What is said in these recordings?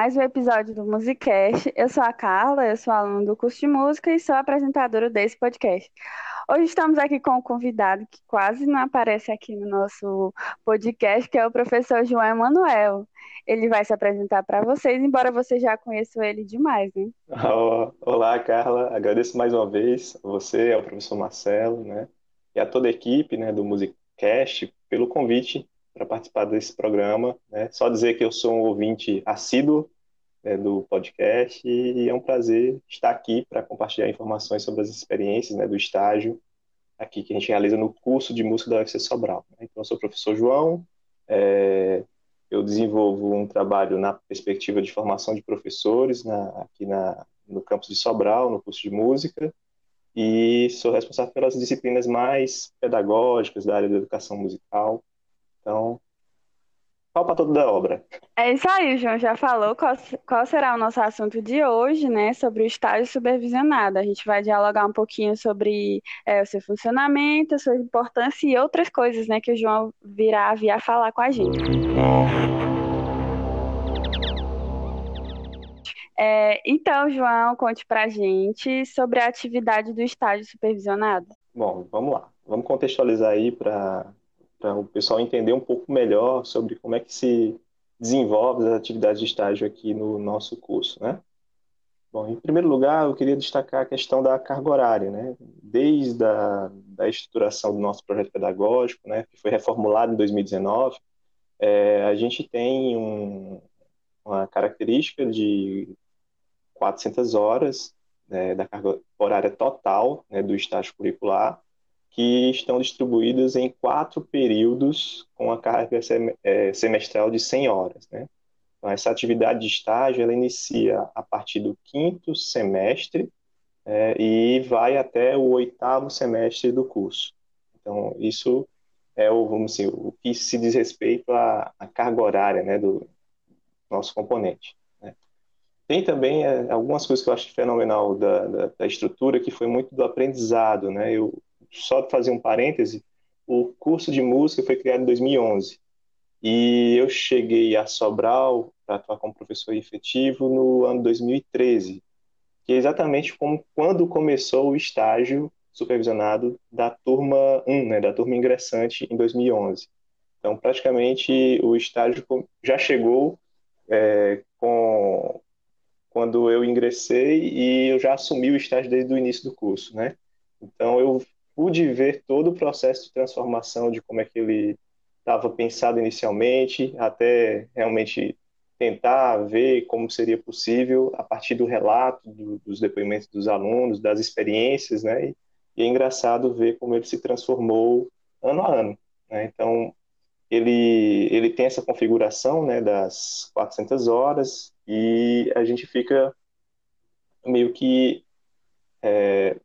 mais um episódio do Musicast. Eu sou a Carla, eu sou aluna do curso de música e sou apresentadora desse podcast. Hoje estamos aqui com um convidado que quase não aparece aqui no nosso podcast, que é o professor João Emanuel. Ele vai se apresentar para vocês, embora vocês já conheçam ele demais, né? Olá, Carla. Agradeço mais uma vez a você, ao professor Marcelo, né? E a toda a equipe, né, do Musicast pelo convite para participar desse programa. Né? Só dizer que eu sou um ouvinte assíduo né, do podcast e é um prazer estar aqui para compartilhar informações sobre as experiências né, do estágio aqui que a gente realiza no curso de música da UFC Sobral. Né? Então, eu sou o professor João, é, eu desenvolvo um trabalho na perspectiva de formação de professores na, aqui na, no campus de Sobral, no curso de música, e sou responsável pelas disciplinas mais pedagógicas da área da educação musical. Então, pau para toda obra. É isso aí, o João já falou qual, qual, será o nosso assunto de hoje, né? Sobre o estágio supervisionado. A gente vai dialogar um pouquinho sobre é, o seu funcionamento, a sua importância e outras coisas, né? Que o João virá vir falar com a gente. É, então, João, conte pra gente sobre a atividade do estágio supervisionado. Bom, vamos lá. Vamos contextualizar aí para para o pessoal entender um pouco melhor sobre como é que se desenvolve as atividades de estágio aqui no nosso curso, né? Bom, em primeiro lugar, eu queria destacar a questão da carga horária, né? Desde a da estruturação do nosso projeto pedagógico, né, que foi reformulado em 2019, é, a gente tem um, uma característica de 400 horas né, da carga horária total né, do estágio curricular, que estão distribuídas em quatro períodos com a carga é, semestral de 100 horas. Né? Então, essa atividade de estágio ela inicia a partir do quinto semestre é, e vai até o oitavo semestre do curso. Então, isso é o, vamos dizer, o que se diz respeito à, à carga horária né, do nosso componente. Né? Tem também é, algumas coisas que eu acho fenomenal da, da, da, estrutura, que foi muito do aprendizado. Né? Eu, só fazer um parêntese, o curso de música foi criado em 2011 e eu cheguei a Sobral para atuar como professor efetivo no ano 2013, que é exatamente como quando começou o estágio supervisionado da turma 1, né, da turma ingressante em 2011. Então, praticamente o estágio já chegou é, com quando eu ingressei e eu já assumi o estágio desde o início do curso, né? Então eu pude ver todo o processo de transformação de como é que ele estava pensado inicialmente, até realmente tentar ver como seria possível a partir do relato, do, dos depoimentos dos alunos, das experiências, né? E, e, é engraçado ver como ele se transformou ano a ano. Né? Então, ele, ele tem essa configuração né, das 400 horas e a gente fica meio que é,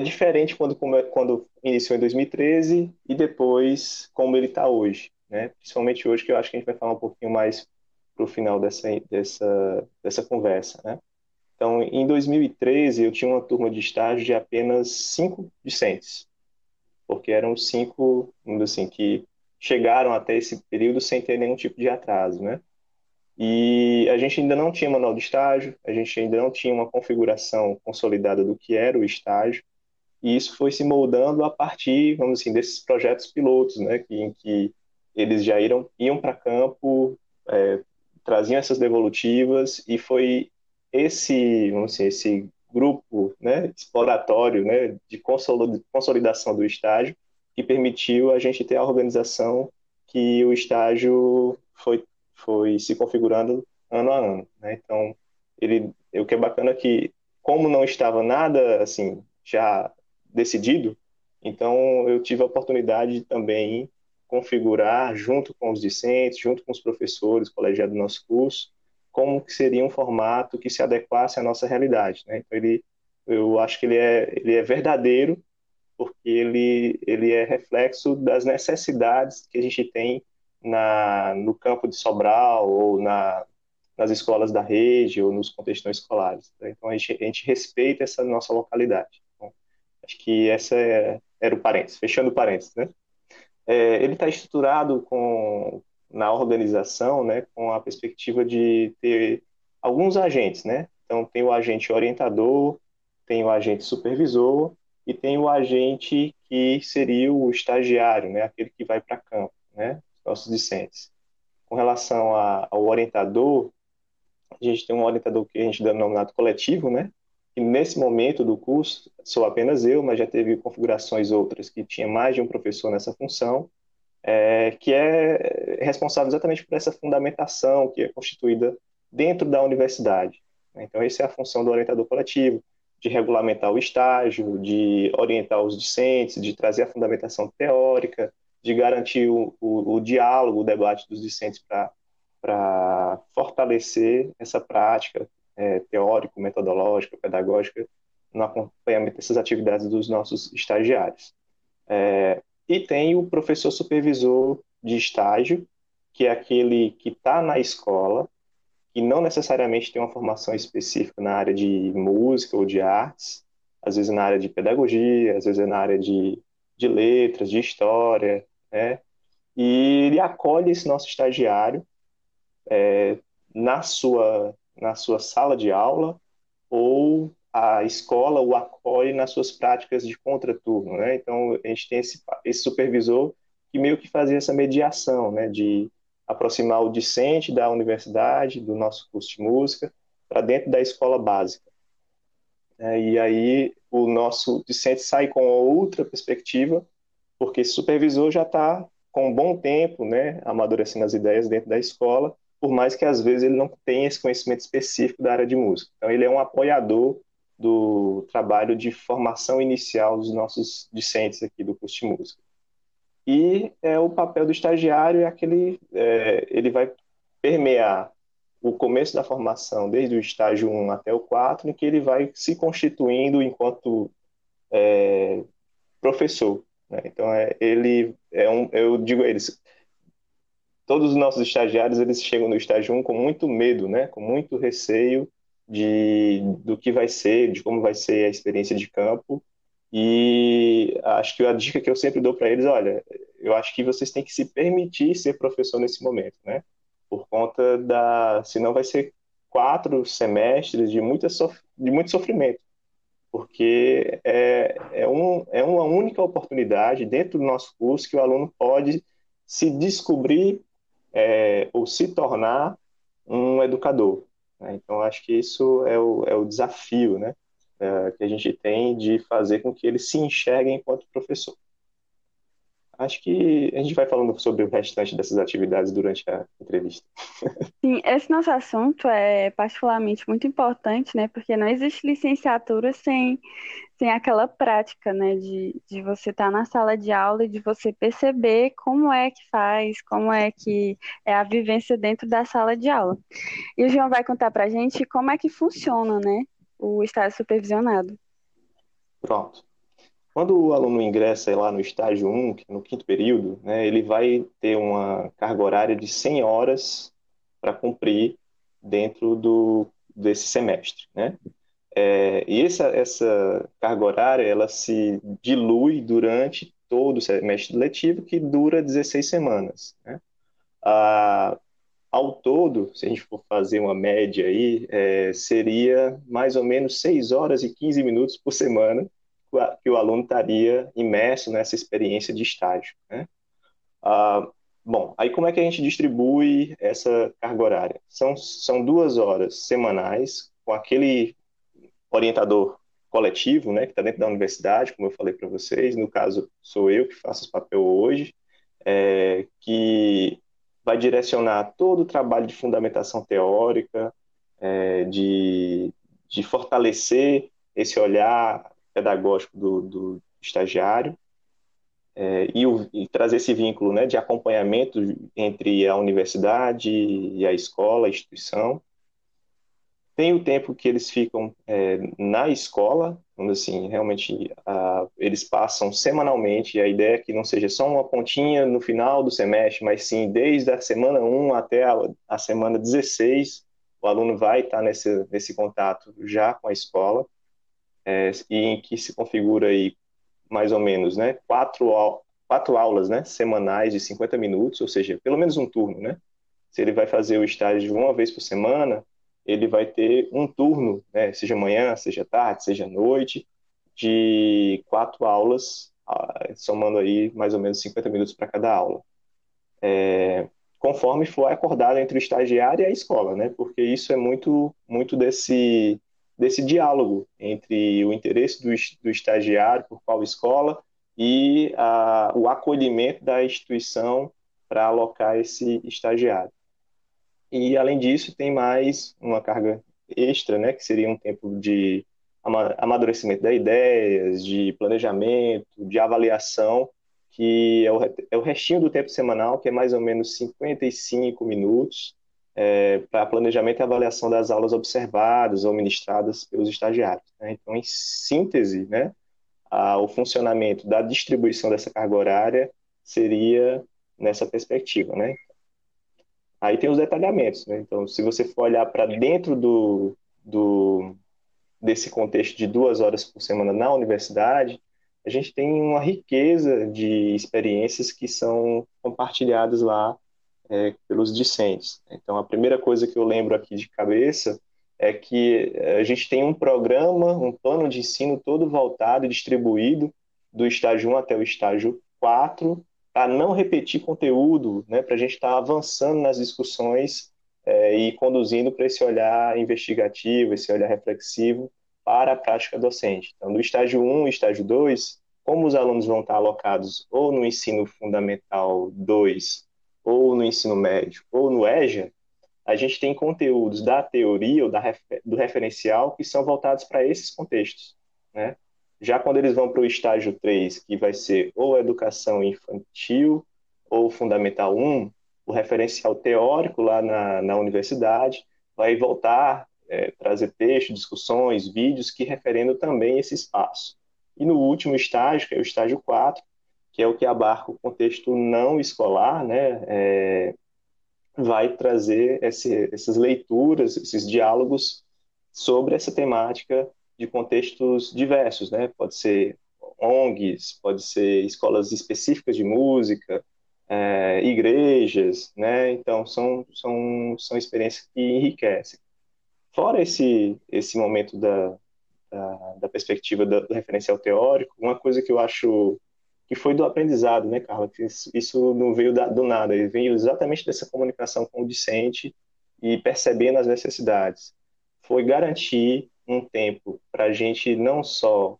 é diferente quando, quando iniciou em 2013 e depois como ele está hoje, né? Principalmente hoje, que eu acho que a gente vai falar um pouquinho mais para o final dessa, dessa, dessa conversa, né? Então, em 2013, eu tinha uma turma de estágio de apenas cinco discentes, porque eram cinco, assim, que chegaram até esse período sem ter nenhum tipo de atraso, né? E a gente ainda não tinha manual de estágio, a gente ainda não tinha uma configuração consolidada do que era o estágio, e isso foi se moldando a partir, vamos assim, desses projetos pilotos, né, em que eles já iam, iam para campo, é, traziam essas devolutivas, e foi esse, vamos assim, esse grupo né, exploratório né, de consolidação do estágio que permitiu a gente ter a organização que o estágio foi, foi se configurando ano a ano. Né? Então, ele, o que é bacana é que, como não estava nada assim já decidido, então eu tive a oportunidade de também configurar, junto com os discentes, junto com os professores, colegiados do nosso curso, como que seria um formato que se adequasse à nossa realidade. Né? Então, ele, eu acho que ele é, ele é verdadeiro, porque ele, ele é reflexo das necessidades que a gente tem na, no campo de Sobral, ou na, nas escolas da rede, ou nos contextos escolares. Então, a gente, a gente respeita essa nossa localidade. Acho que essa é, era o parênteses, fechando o parênteses, né? É, ele está estruturado com, na organização, né, com a perspectiva de ter alguns agentes, né? Então tem o agente orientador, tem o agente supervisor e tem o agente que seria o estagiário, né, aquele que vai para campo, né, nossos discentes. Com relação a, ao orientador, a gente tem um orientador que a gente denominado coletivo, né, que nesse momento do curso sou apenas eu, mas já teve configurações outras que tinha mais de um professor nessa função, é, que é responsável exatamente por essa fundamentação que é constituída dentro da universidade. Então, essa é a função do orientador coletivo, de regulamentar o estágio, de orientar os discentes, de trazer a fundamentação teórica, de garantir o, o, o diálogo, o debate dos discentes para fortalecer essa prática é, teórico, metodológica, pedagógica no acompanhamento dessas atividades dos nossos estagiários. É, e tem o professor supervisor de estágio, que é aquele que está na escola, que não necessariamente tem uma formação específica na área de música ou de artes, às vezes na área de pedagogia, às vezes na área de, de letras, de história, né? E ele acolhe esse nosso estagiário é, na sua na sua sala de aula ou a escola o acolhe nas suas práticas de contraturno, né? Então a gente tem esse, esse supervisor que meio que fazia essa mediação, né? De aproximar o discente da universidade, do nosso curso de música, para dentro da escola básica. É, e aí o nosso discente sai com outra perspectiva, porque esse supervisor já está com um bom tempo, né, amadurecendo as ideias dentro da escola, por mais que às vezes ele não tenha esse conhecimento específico da área de música. Então ele é um apoiador do trabalho de formação inicial dos nossos discentes aqui do curso de música. E é, o papel do estagiário é aquele, é, ele vai permear o começo da formação, desde o estágio 1 até o 4, em que ele vai se constituindo enquanto é, professor. Né? Então, é, ele é um, eu digo a eles, todos os nossos estagiários, eles chegam no estágio 1 com muito medo, né? com muito receio de, do que vai ser, de como vai ser a experiência de campo, e acho que a dica que eu sempre dou para eles, olha, eu acho que vocês têm que se permitir ser professor nesse momento, né? Por conta da, senão vai ser quatro semestres de muita de muito sofrimento, porque é, é, um, é uma única oportunidade dentro do nosso curso que o aluno pode se descobrir é, ou se tornar um educador. Né? Então acho que isso é o, é o desafio, né? é, que a gente tem de fazer com que eles se enxerguem enquanto professor. Acho que a gente vai falando sobre o restante dessas atividades durante a entrevista. Sim, esse nosso assunto é particularmente muito importante, né? Porque não existe licenciatura sem, sem aquela prática, né? De, de você estar tá na sala de aula e de você perceber como é que faz, como é que é a vivência dentro da sala de aula. E o João vai contar pra gente como é que funciona, né? o estágio supervisionado. Pronto. Quando o aluno ingressa lá no estágio 1, é no quinto período, né, ele vai ter uma carga horária de 100 horas para cumprir dentro do, desse semestre. Né? É, e essa, essa carga horária ela se dilui durante todo o semestre letivo, que dura 16 semanas. Né? Ah, ao todo, se a gente for fazer uma média aí, é, seria mais ou menos 6 horas e 15 minutos por semana que o aluno estaria imerso nessa experiência de estágio. Né? Ah, bom, aí como é que a gente distribui essa carga horária? São, são duas horas semanais com aquele orientador coletivo, né, que está dentro da universidade, como eu falei para vocês. No caso, sou eu que faço esse papel hoje, é, que vai direcionar todo o trabalho de fundamentação teórica, é, de, de fortalecer esse olhar pedagógico do, do estagiário é, e, o, e, trazer esse vínculo né, de acompanhamento entre a universidade e a escola, a instituição, tem o tempo que eles ficam é, na escola, assim, realmente eles passam semanalmente, e a ideia é que não seja só uma pontinha no final do semestre, mas sim desde a semana 1 até a, a semana 16, o aluno vai estar nesse, nesse contato já com a escola, é, em que se configura aí mais ou menos, né, quatro quatro aulas, né, semanais de 50 minutos, ou seja, pelo menos um turno, né? Se ele vai fazer o estágio uma vez por semana, ele vai ter um turno, né, seja manhã, seja tarde, seja noite, de quatro aulas, somando aí mais ou menos 50 minutos para cada aula. É, conforme for acordado entre o estagiário e a escola, né? Porque isso é muito, muito desse, desse diálogo entre o interesse do, do estagiário por qual escola e a, o acolhimento da instituição para alocar esse estagiário. E, além disso, tem mais uma carga extra, né, que seria um tempo de amadurecimento das ideias, de planejamento, de avaliação, que é o, é o restinho do tempo semanal, que é mais ou menos 55 minutos, é, para planejamento e avaliação das aulas observadas ou ministradas pelos estagiários. Né? Então, em síntese, né, a, o funcionamento da distribuição dessa carga horária seria nessa perspectiva. Né? Aí tem os detalhamentos, né? Então, se você for olhar para dentro do, do, desse contexto de duas horas por semana na universidade, a gente tem uma riqueza de experiências que são compartilhadas lá é, pelos discentes. Então, a primeira coisa que eu lembro aqui de cabeça é que a gente tem um programa, um plano de ensino todo voltado e distribuído do estágio 1 até o estágio 4, a não repetir conteúdo, né, para a gente estar tá avançando nas discussões é, e conduzindo para esse olhar investigativo, esse olhar reflexivo para a prática docente. Então, do estágio 1 e estágio 2, como os alunos vão estar alocados ou no ensino fundamental 2, ou no ensino médio, ou no EJA, a gente tem conteúdos da teoria ou da, do referencial que são voltados para esses contextos, né? Já quando eles vão para o estágio 3, que vai ser ou educação infantil ou fundamental 1, o referencial teórico lá na, na universidade vai voltar, é, trazer textos, discussões, vídeos que referendam também esse espaço. E no último estágio, que é o estágio 4, que é o que abarca o contexto não escolar, né, é, vai trazer esse, essas leituras, esses diálogos sobre essa temática de contextos diversos, né? Pode ser ONGs, pode ser escolas específicas de música, é, igrejas, né? Então são são são experiências que enriquecem. Fora esse esse momento da da, da perspectiva do, referencial teórico, uma coisa que eu acho que foi do aprendizado, né, Carla? Isso, isso não veio da, do nada, ele veio exatamente dessa comunicação com o discente e percebendo as necessidades. Foi garantir um tempo para a gente não só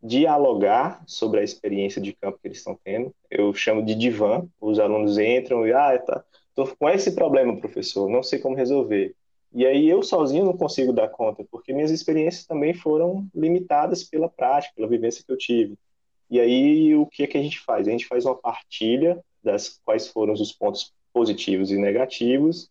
dialogar sobre a experiência de campo que eles estão tendo. Eu chamo de divã. Os alunos entram e, ah, tá, tô com esse problema, professor, não sei como resolver. E aí eu sozinho não consigo dar conta, porque minhas experiências também foram limitadas pela prática, pela vivência que eu tive. E aí o que é que a gente faz? A gente faz uma partilha das quais foram os pontos positivos e negativos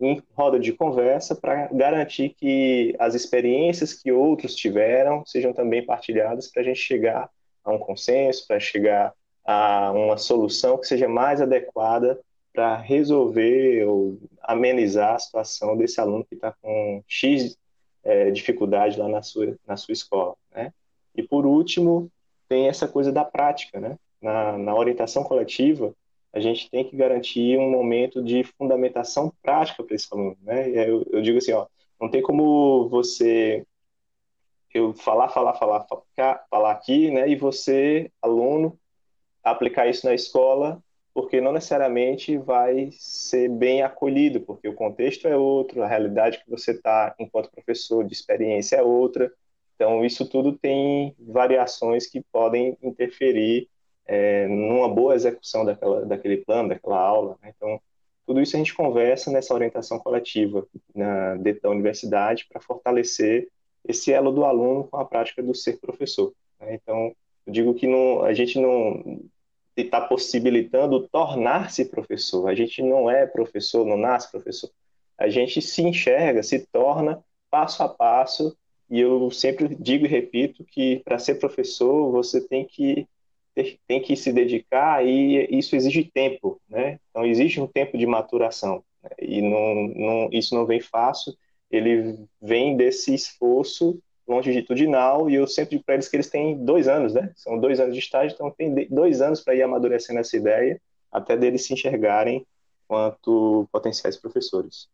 em roda de conversa para garantir que as experiências que outros tiveram sejam também partilhadas para a gente chegar a um consenso, para chegar a uma solução que seja mais adequada para resolver ou amenizar a situação desse aluno que está com X é, dificuldade lá na sua, na sua escola. Né? E por último, tem essa coisa da prática. Né? Na, na orientação coletiva, a gente tem que garantir um momento de fundamentação prática para esse aluno, né? Eu, eu, digo assim, ó, não tem como você eu falar, falar, falar, falar, falar aqui, né? E você, aluno, aplicar isso na escola, porque não necessariamente vai ser bem acolhido, porque o contexto é outro, a realidade que você está enquanto professor de experiência é outra. Então, isso tudo tem variações que podem interferir é, numa boa execução daquela, daquele plano, daquela aula. Né? Então, tudo isso a gente conversa nessa orientação coletiva na, dentro da universidade para fortalecer esse elo do aluno com a prática do ser professor. Né? Então, eu digo que não, a gente não está possibilitando tornar-se professor. A gente não é professor, não nasce professor. A gente se enxerga, se torna passo a passo. E eu sempre digo e repito que para ser professor você tem que tem que se dedicar e isso exige tempo, né? Então existe um tempo de maturação né? e não, não, isso não vem fácil. Ele vem desse esforço, longitudinal e eu sempre digo para eles que eles têm dois anos, né? São dois anos de estágio, então tem dois anos para ir amadurecendo essa ideia até deles se enxergarem quanto potenciais professores.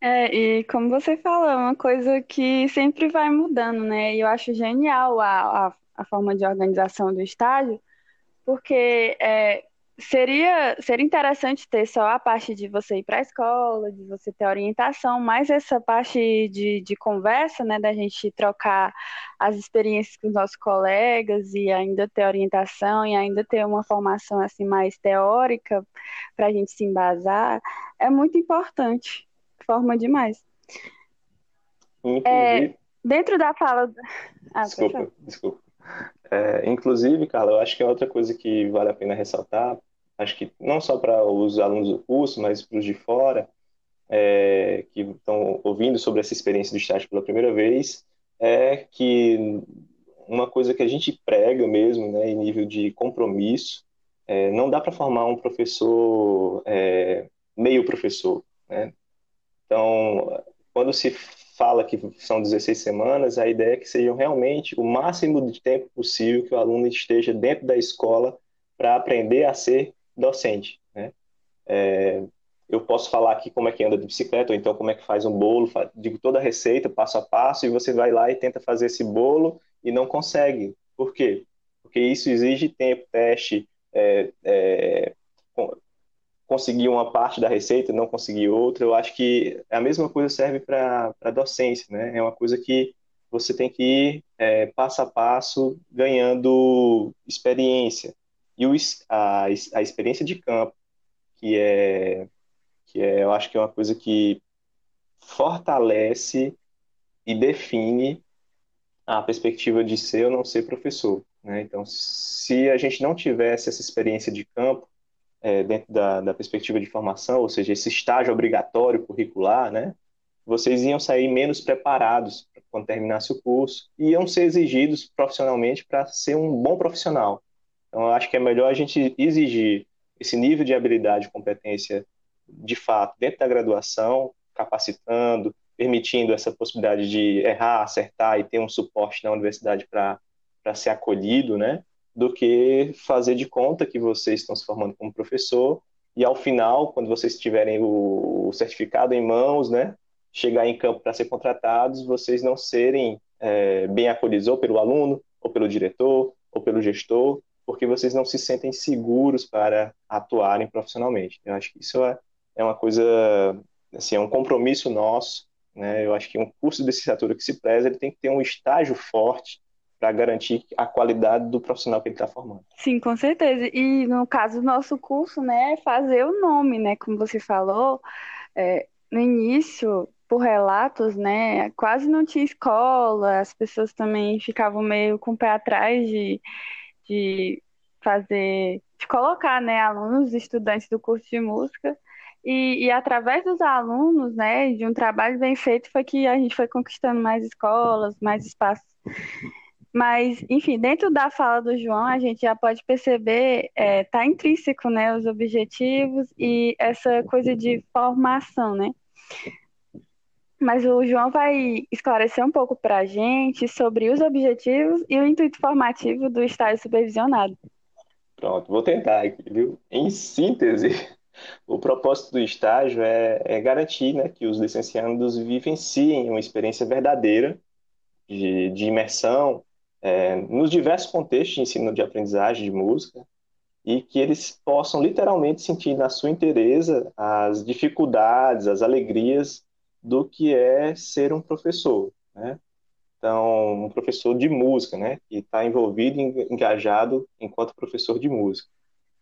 É, e como você falou, é uma coisa que sempre vai mudando, né? E eu acho genial a, a, a forma de organização do estágio, porque é, Seria, seria interessante ter só a parte de você ir para a escola, de você ter orientação, mas essa parte de, de conversa, né, da gente trocar as experiências com os nossos colegas e ainda ter orientação e ainda ter uma formação assim mais teórica para a gente se embasar, é muito importante, forma demais. É, dentro da fala. Ah, desculpa, desculpa. É, inclusive, Carla, eu acho que é outra coisa que vale a pena ressaltar, acho que não só para os alunos do curso, mas para os de fora, é, que estão ouvindo sobre essa experiência do estágio pela primeira vez, é que uma coisa que a gente prega mesmo, né, em nível de compromisso, é, não dá para formar um professor é, meio professor, né? Então, quando se fala que são 16 semanas, a ideia é que sejam realmente o máximo de tempo possível que o aluno esteja dentro da escola para aprender a ser docente. Né? É, eu posso falar aqui como é que anda de bicicleta, ou então como é que faz um bolo, digo toda a receita, passo a passo, e você vai lá e tenta fazer esse bolo e não consegue. Por quê? Porque isso exige tempo, teste, é, é, conseguir uma parte da receita, não conseguir outra. Eu acho que a mesma coisa serve para a docência, né? É uma coisa que você tem que ir é, passo a passo ganhando experiência. E o, a, a experiência de campo, que é, que é, eu acho que é uma coisa que fortalece e define a perspectiva de ser ou não ser professor. Né? Então, se a gente não tivesse essa experiência de campo é, dentro da, da, perspectiva de formação, ou seja, esse estágio obrigatório curricular, né? vocês iam sair menos preparados quando terminasse o curso e iam ser exigidos profissionalmente para ser um bom profissional. Então, eu acho que é melhor a gente exigir esse nível de habilidade e competência, de fato, dentro da graduação, capacitando, permitindo essa possibilidade de errar, acertar e ter um suporte na universidade para ser acolhido, né? Do que fazer de conta que vocês estão se formando como professor e ao final, quando vocês tiverem o certificado em mãos, né? Chegar em campo para ser contratados, vocês não serem é, bem acolhidos ou pelo aluno, ou pelo diretor, ou pelo gestor, porque vocês não se sentem seguros para atuarem profissionalmente. Eu acho que isso é, é uma coisa, assim, é um compromisso nosso, né? Eu acho que um curso de licenciatura que se preza, ele tem que ter um estágio forte para garantir a qualidade do profissional que ele está formando. Sim, com certeza. E no caso do nosso curso, né, é fazer o nome, né, como você falou, é, no início, por relatos, né, quase não tinha escola, as pessoas também ficavam meio com o pé atrás de de fazer, de colocar, né, alunos, estudantes do curso de música, e, e, através dos alunos, né, de um trabalho bem feito, foi que a gente foi conquistando mais escolas, mais espaços. Mas, enfim, dentro da fala do João, a gente já pode perceber, é, tá intrínseco, né, os objetivos e essa coisa de formação, né? Mas o João vai esclarecer um pouco para a gente sobre os objetivos e o intuito formativo do estágio supervisionado. Pronto, vou tentar aqui, viu? Em síntese, o propósito do estágio é, é garantir né, que os licenciados vivenciem uma experiência verdadeira de, de imersão é, nos diversos contextos de ensino de aprendizagem de música e que eles possam literalmente sentir na sua inteireza as dificuldades, as alegrias do que é ser um professor, né? Então, um professor de música, né? Que está envolvido, engajado enquanto professor de música.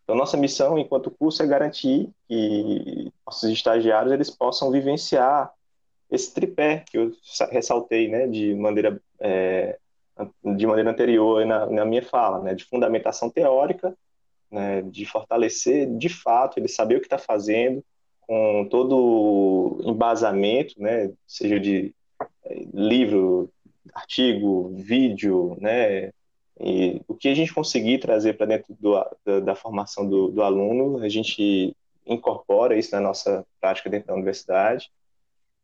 Então, nossa missão enquanto curso é garantir que nossos estagiários eles possam vivenciar esse tripé que eu ressaltei, né? De maneira é, de maneira anterior na, na minha fala, né? De fundamentação teórica, né? De fortalecer, de fato, ele saber o que está fazendo, com todo embasamento, né, seja de é, livro, artigo, vídeo, né, e o que a gente conseguir trazer para dentro do, da, da, formação do, do, aluno, a gente incorpora isso na nossa prática dentro da universidade,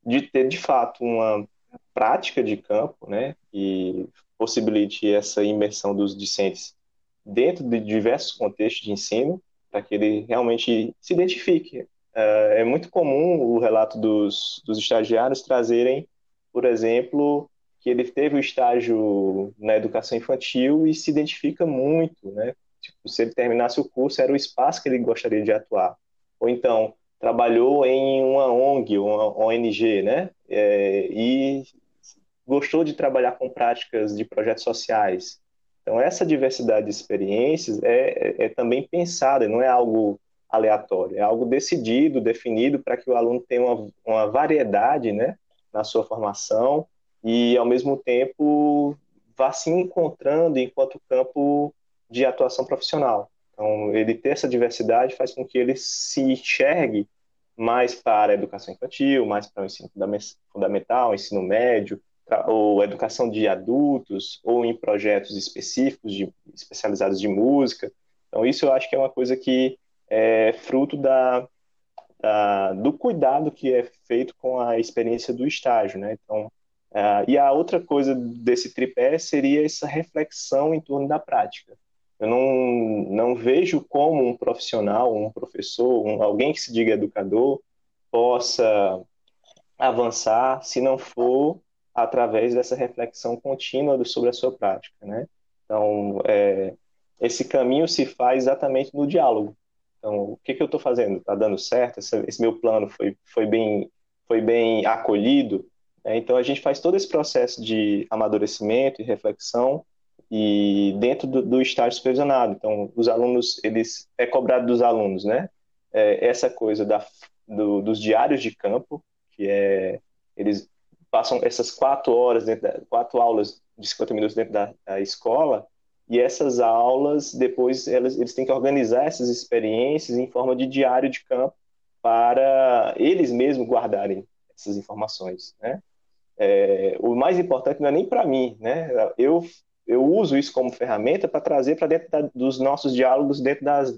de ter de fato uma prática de campo, né, e possibilite essa imersão dos discentes dentro de diversos contextos de ensino, para que ele realmente se identifique. É, é muito comum o relato dos, dos estagiários trazerem, por exemplo, que ele teve o estágio na educação infantil e se identifica muito, né? Tipo, se ele terminasse o curso, era o espaço que ele gostaria de atuar. Ou então, trabalhou em uma ONG, uma ONG, né? É, e gostou de trabalhar com práticas de projetos sociais. Então, essa diversidade de experiências é, é, é também pensada, não é algo aleatório, é algo decidido, definido para que o aluno tenha uma, uma variedade né, na sua formação e, ao mesmo tempo, vá se encontrando enquanto campo de atuação profissional. Então, ele ter essa diversidade faz com que ele se enxergue mais para a educação infantil, mais para o ensino fundamental, ensino médio, ou educação de adultos, ou em projetos específicos, de, especializados de música. Então, isso eu acho que é uma coisa que é fruto da, da do cuidado que é feito com a experiência do estágio, né? Então, Uh, e a outra coisa desse tripé seria essa reflexão em torno da prática. Eu não, não vejo como um profissional, um professor, um, alguém que se diga educador, possa avançar se não for através dessa reflexão contínua sobre a sua prática, né? Então, é, esse caminho se faz exatamente no diálogo. Então, o que, que eu estou fazendo? Está dando certo? Esse, esse, meu plano foi, foi, bem, foi bem acolhido? É, então a gente faz todo esse processo de amadurecimento e reflexão e dentro do, do estágio supervisionado. Então os alunos, eles é cobrado dos alunos, né? É, essa coisa da, do, dos diários de campo, que é eles passam essas quatro horas dentro da, quatro aulas de 50 minutos dentro da, da escola e essas aulas depois elas, eles têm que organizar essas experiências em forma de diário de campo para eles mesmos guardarem essas informações, né? É, o mais importante não é nem para mim, né? Eu, eu uso isso como ferramenta para trazer para dentro da, dos nossos diálogos, dentro das,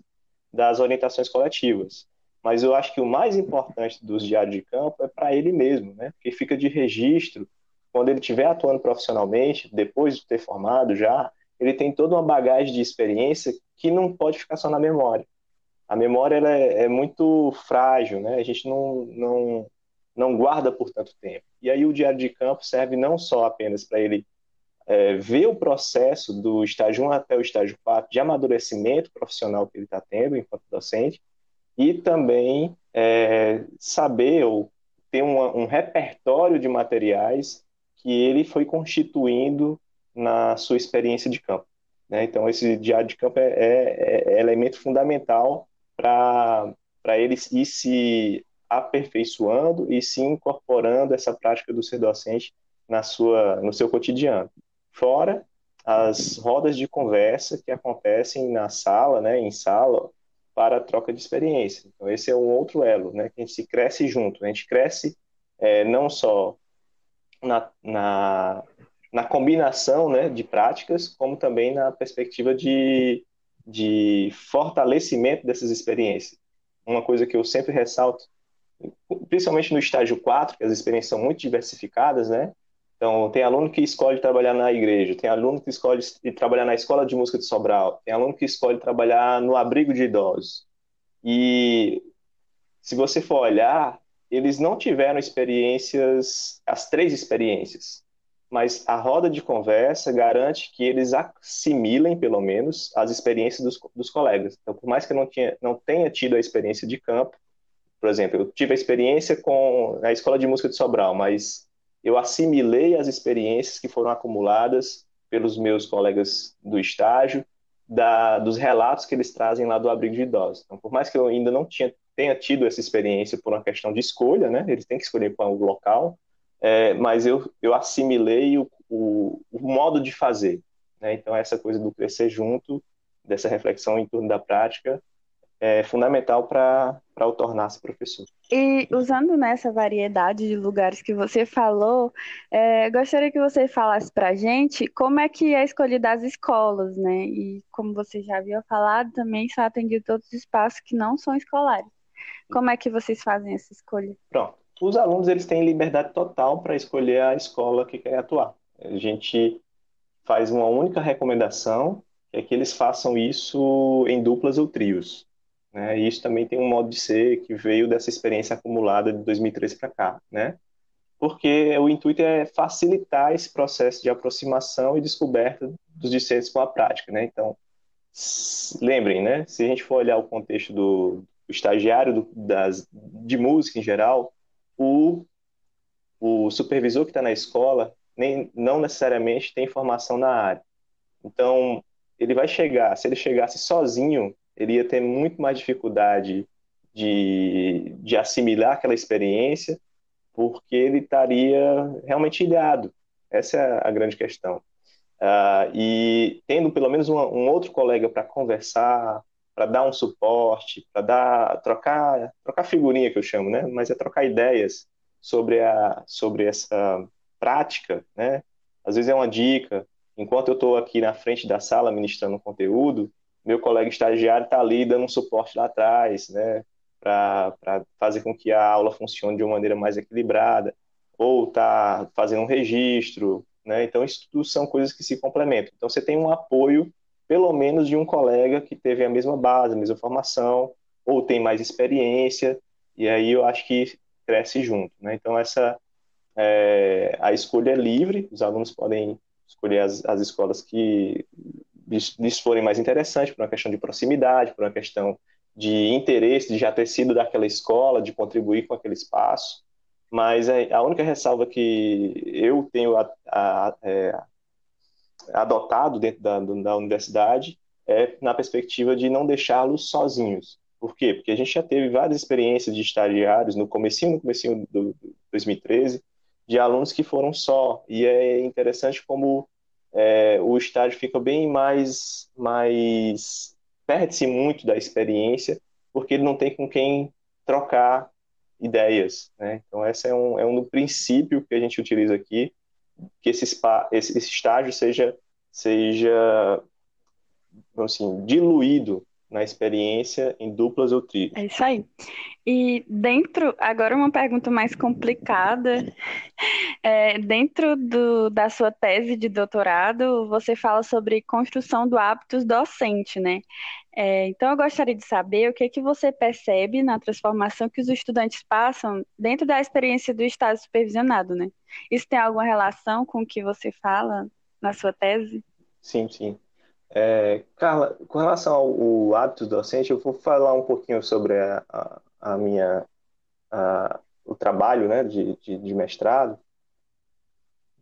das orientações coletivas. Mas eu acho que o mais importante dos diários de campo é para ele mesmo, né? Porque fica de registro. Quando ele estiver atuando profissionalmente, depois de ter formado já, ele tem toda uma bagagem de experiência que não pode ficar só na memória. A memória ela é, é muito frágil, né? A gente não, não, não guarda por tanto tempo. E aí o diário de campo serve não só apenas para ele é, ver o processo do estágio 1 até o estágio 4 de amadurecimento profissional que ele está tendo enquanto docente, e também é, saber ou ter uma, um repertório de materiais que ele foi constituindo na sua experiência de campo. Né? Então, esse diário de campo é, é, é elemento fundamental para ele ir se aperfeiçoando e se incorporando essa prática do ser docente na sua, no seu cotidiano. Fora as rodas de conversa que acontecem na sala, né, em sala, para a troca de experiência. Então, esse é um outro elo, né, que a gente cresce junto. A gente cresce é, não só na, na, na combinação né, de práticas, como também na perspectiva de, de fortalecimento dessas experiências. Uma coisa que eu sempre ressalto principalmente no estágio 4, que as experiências são muito diversificadas, né? Então, tem aluno que escolhe trabalhar na igreja, tem aluno que escolhe trabalhar na escola de música de Sobral, tem aluno que escolhe trabalhar no abrigo de idosos. E se você for olhar, eles não tiveram experiências, as três experiências, mas a roda de conversa garante que eles assimilem, pelo menos, as experiências dos, dos colegas. Então, por mais que eu não, tinha, não tenha tido a experiência de campo, por exemplo, eu tive a experiência com a Escola de Música de Sobral, mas eu assimilei as experiências que foram acumuladas pelos meus colegas do estágio, da, dos relatos que eles trazem lá do abrigo de idosos. Então, por mais que eu ainda não tinha, tenha tido essa experiência por uma questão de escolha, né, eles têm que escolher qual o local, é, mas eu, eu assimilei o, o, o modo de fazer. Né? Então, essa coisa do crescer junto, dessa reflexão em torno da prática, é fundamental para o tornar-se professor. E usando nessa variedade de lugares que você falou, é, gostaria que você falasse para a gente como é que é escolhida as escolas, né? E como você já havia falado, também são atendidos todos os espaços que não são escolares. Como é que vocês fazem essa escolha? Pronto. os alunos eles têm liberdade total para escolher a escola que quer atuar. A gente faz uma única recomendação, que é que eles façam isso em duplas ou trios. Né? E isso também tem um modo de ser que veio dessa experiência acumulada de 2013 para cá, né? Porque o intuito é facilitar esse processo de aproximação e descoberta dos discentes com a prática, né? Então, lembrem, né? Se a gente for olhar o contexto do, do estagiário do, das, de música em geral, o, o supervisor que está na escola nem, não necessariamente tem formação na área. Então, ele vai chegar, se ele chegasse sozinho, ele ia ter muito mais dificuldade de, de assimilar aquela experiência, porque ele estaria realmente ilhado. Essa é a grande questão. Uh, e tendo pelo menos um, um outro colega para conversar, para dar um suporte, para dar trocar trocar figurinha que eu chamo, né? Mas é trocar ideias sobre a sobre essa prática, né? Às vezes é uma dica. Enquanto eu estou aqui na frente da sala ministrando conteúdo, meu colega estagiário está ali dando um suporte lá atrás, né? Para fazer com que a aula funcione de uma maneira mais equilibrada, ou está fazendo um registro, né? Então, isso tudo são coisas que se complementam. Então, você tem um apoio pelo menos de um colega que teve a mesma base, a mesma formação, ou tem mais experiência, e aí eu acho que cresce junto. Né? Então, essa é, a escolha é livre, os alunos podem escolher as, as escolas que lhes, forem mais interessantes, por uma questão de proximidade, por uma questão de interesse, de já ter sido daquela escola, de contribuir com aquele espaço. Mas é, a única ressalva que eu tenho a, a, é, adotado dentro da, da universidade é na perspectiva de não deixá-los sozinhos. Por quê? Porque a gente já teve várias experiências de estagiários no comecinho, no comecinho do, do 2013, de alunos que foram só. E é interessante como é, o estágio fica bem mais, mais perde-se muito da experiência, porque ele não tem com quem trocar ideias. Né? Então, esse é um, é um princípio que a gente utiliza aqui, que esse, spa, esse, esse estágio seja, seja assim, diluído na experiência em duplas ou trios. É isso aí. E dentro, agora uma pergunta mais complicada. É, dentro do, da sua tese de doutorado, você fala sobre construção do hábitos docente, né? É, então, eu gostaria de saber o que, é que você percebe na transformação que os estudantes passam dentro da experiência do estágio supervisionado, né? Isso tem alguma relação com o que você fala na sua tese? Sim, sim. É, Carla, com relação ao, hábito docente, eu vou falar um pouquinho sobre a, a, a minha, a, o trabalho né, de, de, de mestrado,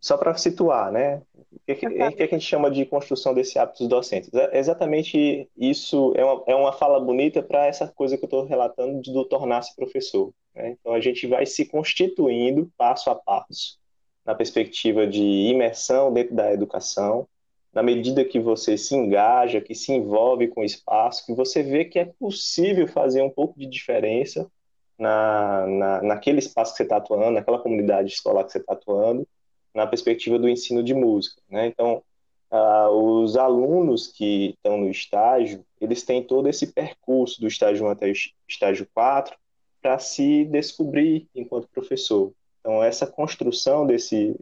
só para situar, né? O que, que, que, a gente chama de construção desse hábitos docentes? É exatamente isso é uma, é uma fala bonita para essa coisa que eu estou relatando de do tornar-se professor. Né? Então a gente vai se constituindo passo a passo na perspectiva de imersão dentro da educação, na medida que você se engaja, que se envolve com o espaço, que você vê que é possível fazer um pouco de diferença na, na, naquele espaço que você está atuando, naquela comunidade escolar que você está atuando, na perspectiva do ensino de música. Né? Então, uh, os alunos que estão no estágio, eles têm todo esse percurso do estágio 1 até o estágio 4 para se descobrir enquanto professor. Então, essa construção desse,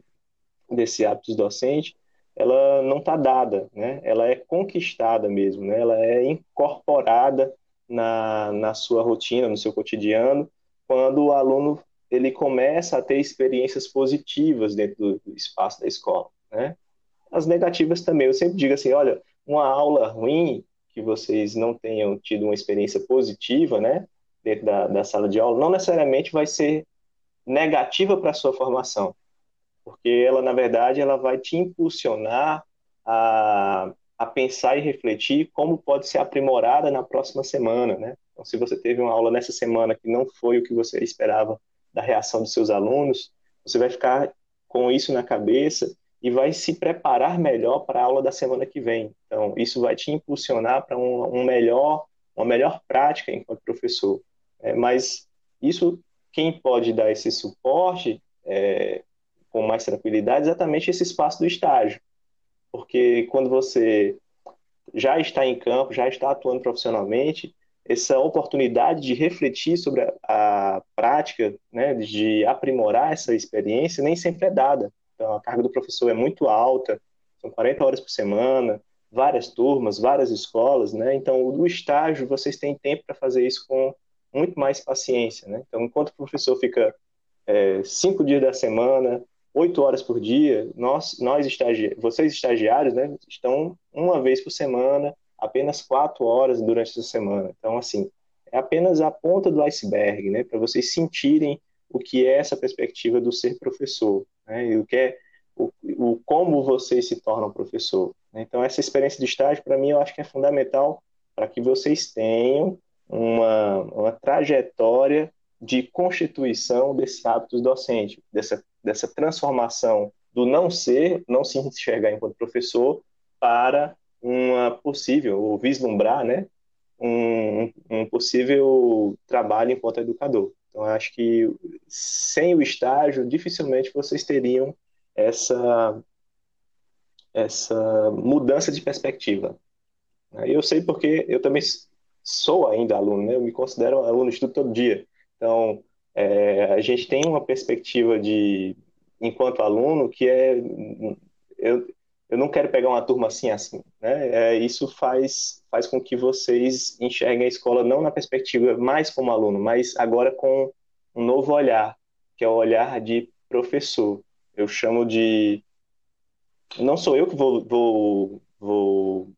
desse hábitos docente ela não está dada, né? Ela é conquistada mesmo, né? Ela é incorporada na, na sua rotina, no seu cotidiano, quando o aluno ele começa a ter experiências positivas dentro do, espaço da escola, né? As negativas também, eu sempre digo assim, olha, uma aula ruim que vocês não tenham tido uma experiência positiva, né, dentro da, da sala de aula, não necessariamente vai ser negativa para a sua formação, porque ela, na verdade, ela vai te impulsionar a, a pensar e refletir como pode ser aprimorada na próxima semana, né? Então, se você teve uma aula nessa semana que não foi o que você esperava da reação dos seus alunos, você vai ficar com isso na cabeça e vai se preparar melhor para a aula da semana que vem. Então, isso vai te impulsionar para um, um, melhor, uma melhor prática enquanto professor. É, mas isso, quem pode dar esse suporte é, com mais tranquilidade, exatamente esse espaço do estágio. Porque quando você já está em campo, já está atuando profissionalmente, essa oportunidade de refletir sobre a, a prática, né, de aprimorar essa experiência, nem sempre é dada. Então, a carga do professor é muito alta, são 40 horas por semana, várias turmas, várias escolas, né? Então, no estágio, vocês têm tempo para fazer isso com muito mais paciência, né? Então, enquanto o professor fica é, cinco dias da semana, oito horas por dia, nós, nós estagi vocês estagiários, né, estão uma vez por semana, apenas quatro horas durante essa semana. Então, assim, é apenas a ponta do iceberg, né, para vocês sentirem o que é essa perspectiva do ser professor, né, e o que é o, o como vocês se tornam professor. Né? Então, essa experiência de estágio, para mim, eu acho que é fundamental para que vocês tenham uma, uma trajetória de constituição desse hábito docente, dessa, dessa transformação do não ser, não se enxergar enquanto professor, para uma possível, ou vislumbrar, né, um, um possível trabalho enquanto educador. Então, acho que sem o estágio, dificilmente vocês teriam essa, essa mudança de perspectiva. Eu sei porque eu também sou ainda aluno, né? eu me considero aluno, estudo todo dia. Então, é, a gente tem uma perspectiva de, enquanto aluno, que é. Eu, eu não quero pegar uma turma assim, assim. Né? É, isso faz, faz com que vocês enxerguem a escola não na perspectiva mais como aluno, mas agora com um novo olhar, que é o olhar de professor. Eu chamo de. Não sou eu que vou, vou, vou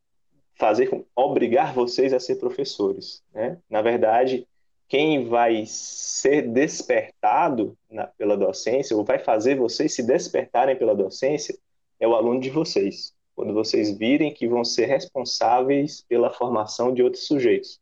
fazer obrigar vocês a ser professores. Né? Na verdade, quem vai ser despertado na, pela docência, ou vai fazer vocês se despertarem pela docência, é o aluno de vocês. Quando vocês virem que vão ser responsáveis pela formação de outros sujeitos.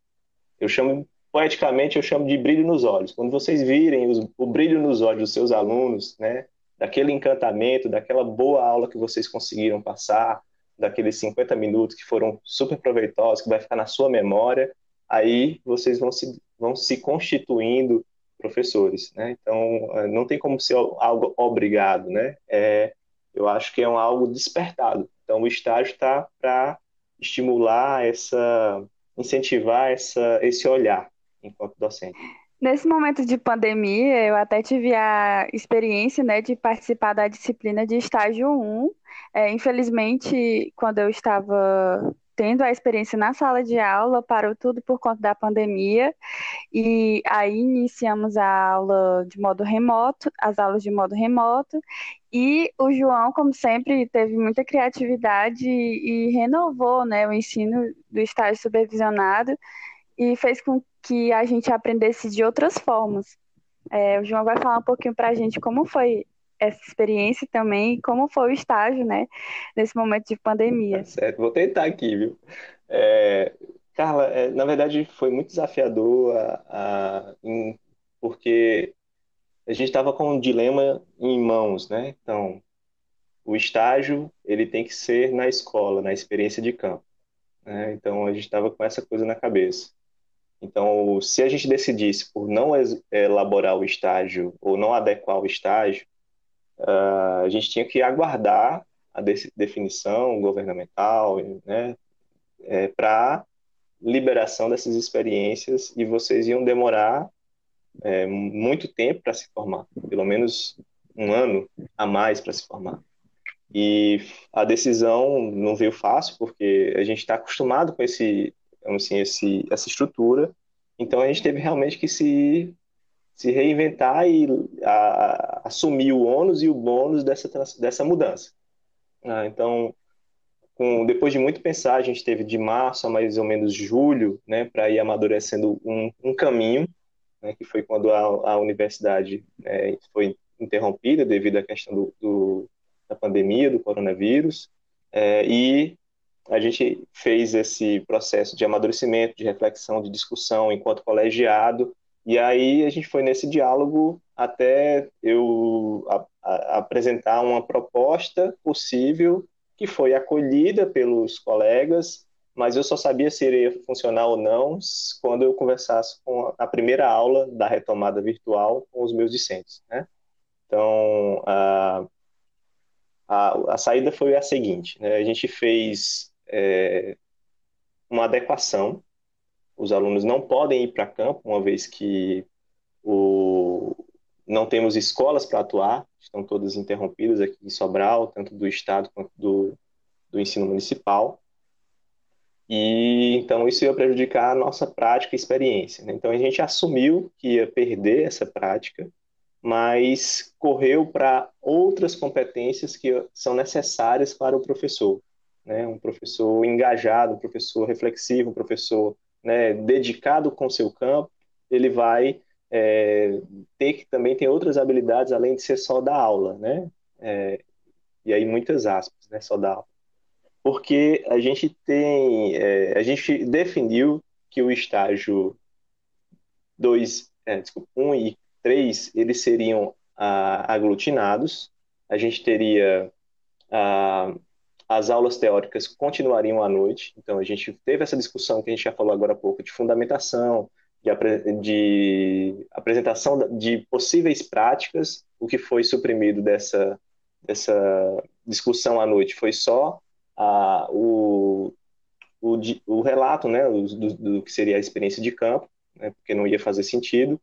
Eu chamo, poeticamente, eu chamo de brilho nos olhos. Quando vocês virem os, o brilho nos olhos dos seus alunos, né, daquele encantamento, daquela boa aula que vocês conseguiram passar, daqueles 50 minutos que foram super proveitosos, que vai ficar na sua memória, aí vocês vão se, vão se constituindo professores, né? Então, eh, não tem como ser algo obrigado, né? É, eu acho que é um algo despertado. Então, o estágio está para estimular essa, incentivar essa, esse olhar enquanto docente. Nesse momento de pandemia, eu até tive a experiência, né, de participar da disciplina de estágio 1. É, infelizmente, quando eu estava tendo a experiência na sala de aula, parou tudo por conta da pandemia, e aí iniciamos a aula de modo remoto, as aulas de modo remoto, e o João, como sempre, teve muita criatividade e renovou né, o ensino do estágio supervisionado e fez com que a gente aprendesse de outras formas. É, o João vai falar um pouquinho para a gente como foi essa experiência também, como foi o estágio, né, nesse momento de pandemia. Tá certo, vou tentar aqui, viu? É, Carla, é, na verdade foi muito desafiador, a, a, em, porque a gente estava com um dilema em mãos, né? Então, o estágio ele tem que ser na escola, na experiência de campo. Né? Então, a gente estava com essa coisa na cabeça. Então, se a gente decidisse por não elaborar o estágio ou não adequar o estágio, uh, a gente tinha que aguardar a definição governamental né, é, para liberação dessas experiências e vocês iam demorar é, muito tempo para se formar, pelo menos um ano a mais para se formar. E a decisão não veio fácil, porque a gente está acostumado com esse, assim, esse, essa estrutura, então a gente teve realmente que se se reinventar e a, assumir o ônus e o bônus dessa, dessa mudança. Ah, então, com, depois de muito pensar, a gente teve de março a mais ou menos julho, né, para ir amadurecendo um, um caminho, né, que foi quando a, a universidade né, foi interrompida devido à questão do, do da pandemia, do coronavírus, é, e a gente fez esse processo de amadurecimento, de reflexão, de discussão enquanto colegiado, e aí a gente foi nesse diálogo até eu a, a, apresentar uma proposta possível que foi acolhida pelos colegas, mas eu só sabia se iria funcionar ou não quando eu conversasse com a primeira aula da retomada virtual com os meus discentes. Né? Então, a, a, a, saída foi a seguinte: né? a gente fez é, uma adequação os alunos não podem ir para campo, uma vez que o, não temos escolas para atuar, estão todas interrompidas aqui em Sobral, tanto do Estado quanto do, do ensino municipal. E então isso ia prejudicar a nossa prática e experiência. Né? Então a gente assumiu que ia perder essa prática, mas correu para outras competências que são necessárias para o professor. Né? Um professor engajado, um professor reflexivo, um professor né, dedicado com seu campo, ele vai é, ter que também ter outras habilidades além de ser só da aula, né? É, e aí muitas aspas, né? Só da aula. Porque a gente tem, é, a gente definiu que o estágio 2, é, desculpa, 1 um e 3, eles seriam ah, aglutinados. A gente teria ah, as aulas teóricas continuariam à noite. Então a gente teve essa discussão que a gente já falou agora há pouco de fundamentação, de, de apresentação de possíveis práticas, o que foi suprimido dessa, dessa discussão à noite foi só a, o, o, o relato né, do, do, que seria a experiência de campo, né, porque não ia fazer sentido.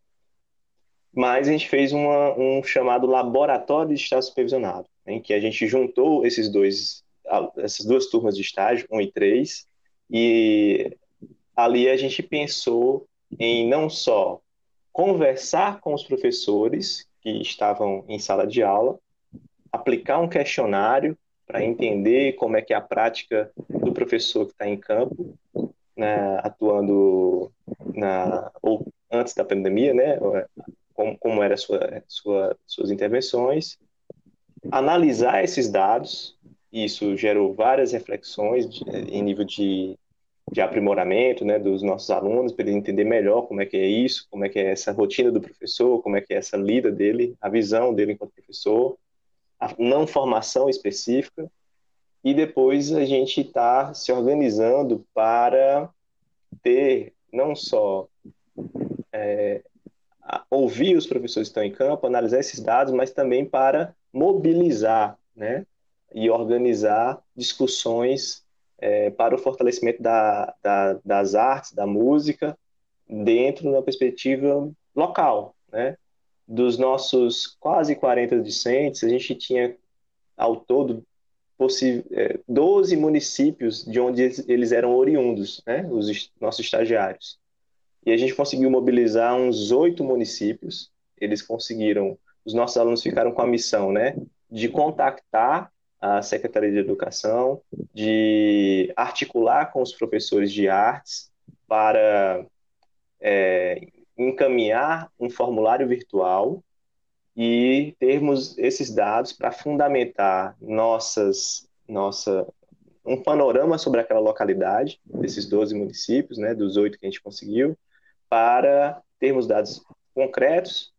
Mas a gente fez uma, um chamado laboratório de estágio supervisionado, em que a gente juntou esses dois, essas duas turmas de estágio, 1 e 3, e ali a gente pensou em não só conversar com os professores que estavam em sala de aula, aplicar um questionário para entender como é que é a prática do professor que está em campo, né, atuando na ou antes da pandemia, né, como, como eram sua, sua, suas intervenções, analisar esses dados, isso gerou várias reflexões de, em nível de de aprimoramento né, dos nossos alunos, para ele entender melhor como é que é isso, como é que é essa rotina do professor, como é que é essa lida dele, a visão dele enquanto professor, a não formação específica, e depois a gente está se organizando para ter não só é, ouvir os professores que estão em campo, analisar esses dados, mas também para mobilizar né, e organizar discussões é, para o fortalecimento da, da, das artes, da música, dentro da perspectiva local. Né? Dos nossos quase 40 discentes, a gente tinha ao todo 12 é, municípios de onde eles eram oriundos, né? os nossos estagiários. E a gente conseguiu mobilizar uns oito municípios. Eles conseguiram, os nossos alunos ficaram com a missão, né, de contactar a Secretaria de Educação, de articular com os professores de artes para é, encaminhar um formulário virtual e termos esses dados para fundamentar nossas, nossa, um panorama sobre aquela localidade, desses 12 municípios, né, dos oito que a gente conseguiu, para termos dados concretos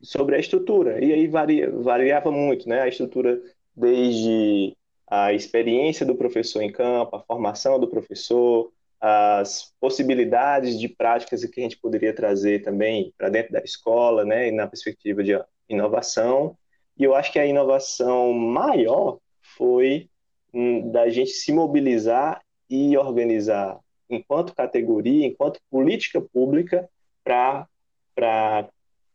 sobre a estrutura. E aí varia, variava muito, né? A estrutura desde a experiência do professor em campo, a formação do professor, as possibilidades de práticas que a gente poderia trazer também para dentro da escola, né, e na perspectiva de inovação. E eu acho que a inovação maior foi hum, da gente se mobilizar e organizar enquanto categoria, enquanto política pública para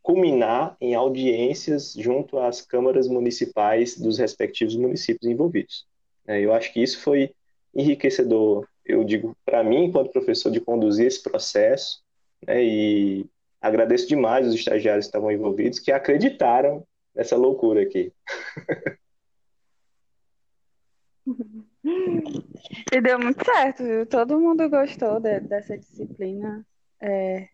culminar em audiências junto às câmaras municipais dos respectivos municípios envolvidos. É, eu acho que isso foi enriquecedor, eu digo, para mim, enquanto professor, de conduzir esse processo, né, e agradeço demais os estagiários que estavam envolvidos, que acreditaram nessa loucura aqui. E deu muito certo, viu? Todo mundo gostou de, dessa disciplina. É,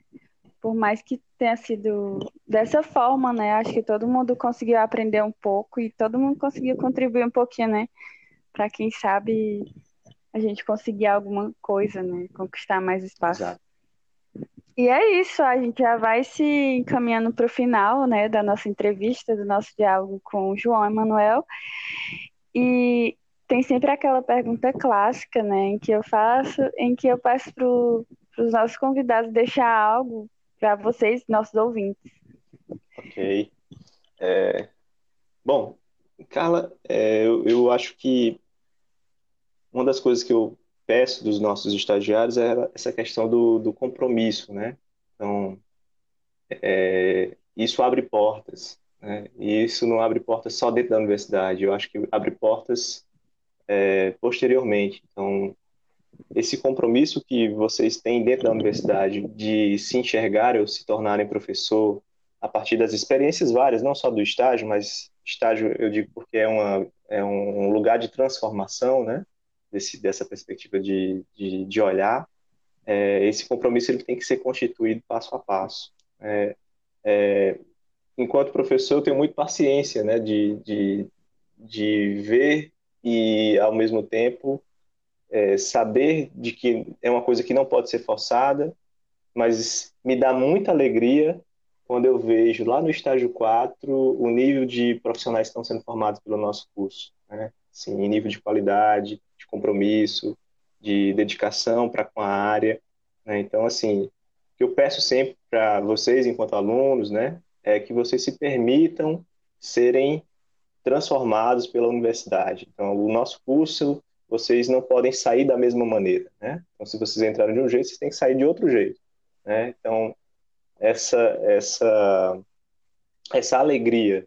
por mais que tenha sido dessa forma, né? Acho que todo mundo conseguiu aprender um pouco e todo mundo conseguiu contribuir um pouquinho, né? Para quem sabe a gente conseguir alguma coisa, né? Conquistar mais espaço. Exato. E é isso, a gente já vai se encaminhando para o final, né, da nossa entrevista, do nosso diálogo com o João Emanuel. E tem sempre aquela pergunta clássica, né, em que eu faço, em que eu peço para os nossos convidados deixar algo para vocês, nossos ouvintes. Ok. É, bom, Carla, é, eu, eu, acho que uma das coisas que eu peço dos nossos estagiários é essa questão do, do compromisso, né? Então, é, isso abre portas, né? E isso não abre portas só dentro da universidade, eu acho que abre portas é, posteriormente. Então, esse compromisso que vocês têm dentro da universidade de se enxergarem ou se tornarem professor a partir das experiências várias, não só do estágio, mas estágio eu digo porque é, uma, é um lugar de transformação, né? Desse, dessa perspectiva de, de, de olhar, é, esse compromisso ele tem que ser constituído passo a passo. É, é, enquanto professor, eu tenho muito paciência né, de, de, de ver e, ao mesmo tempo, é, saber de que é uma coisa que não pode ser forçada, mas me dá muita alegria quando eu vejo lá no estágio 4 o nível de profissionais que estão sendo formados pelo nosso curso. Né? Assim, em nível de qualidade, de compromisso, de dedicação para com a área. Né? Então, assim, o que eu peço sempre para vocês, enquanto alunos, né, é que vocês se permitam serem transformados pela universidade. Então, o nosso curso, vocês não podem sair da mesma maneira, né? Então, se vocês entraram de um jeito, vocês têm que sair de outro jeito, né? Então, essa essa essa alegria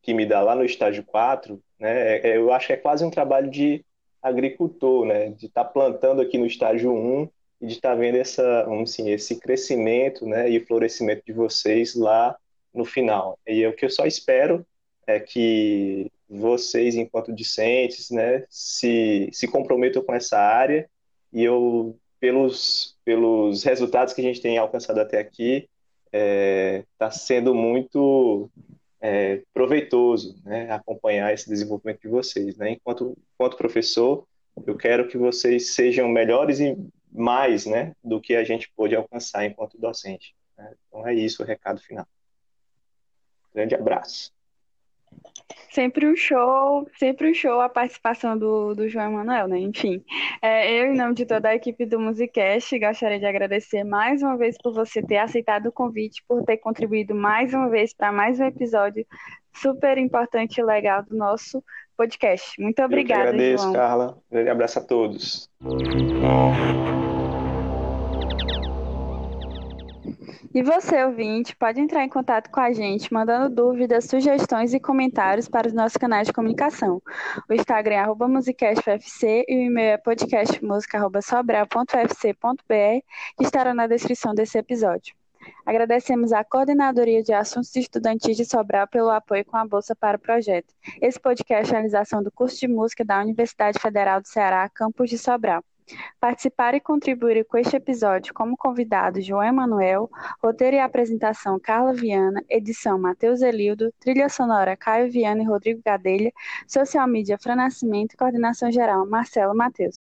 que me dá lá no estágio 4, né? É, é, eu acho que é quase um trabalho de agricultor, né? De estar tá plantando aqui no estágio 1 e de estar tá vendo essa, assim, esse crescimento, né? E florescimento de vocês lá no final. E é o que eu só espero é que vocês, enquanto discentes, né, se, se comprometam com essa área e eu, pelos, pelos resultados que a gente tem alcançado até aqui, está é, tá sendo muito é, proveitoso né, acompanhar esse desenvolvimento de vocês. Né? Enquanto, enquanto professor, eu quero que vocês sejam melhores e mais né, do que a gente pôde alcançar enquanto docente. Né? Então é isso o recado final. Grande abraço. Sempre um show, sempre um show a participação do, do João Emanuel, né? Enfim, é, eu, em nome de toda a equipe do Musicast, gostaria de agradecer mais uma vez por você ter aceitado o convite, por ter contribuído mais uma vez para mais um episódio super importante e legal do nosso podcast. Muito obrigada, eu que agradeço, João. Carla. Um grande abraço a todos. E você, ouvinte, pode entrar em contato com a gente mandando dúvidas, sugestões e comentários para os nossos canais de comunicação. O Instagram é musicastufc e o e-mail é podcastmusica.sobral.ufc.br que estará na descrição desse episódio. Agradecemos à Coordenadoria de Assuntos Estudantis de Sobral pelo apoio com a Bolsa para o projeto. Esse podcast é a realização do curso de música da Universidade Federal do Ceará, campus de Sobral. Participaram e contribuíram com este episódio como convidado João Emanuel, roteiro e apresentação Carla Viana, edição Matheus Elildo, trilha sonora Caio Viana e Rodrigo Gadelha, social media Fran Nascimento e coordenação geral Marcelo Matheus.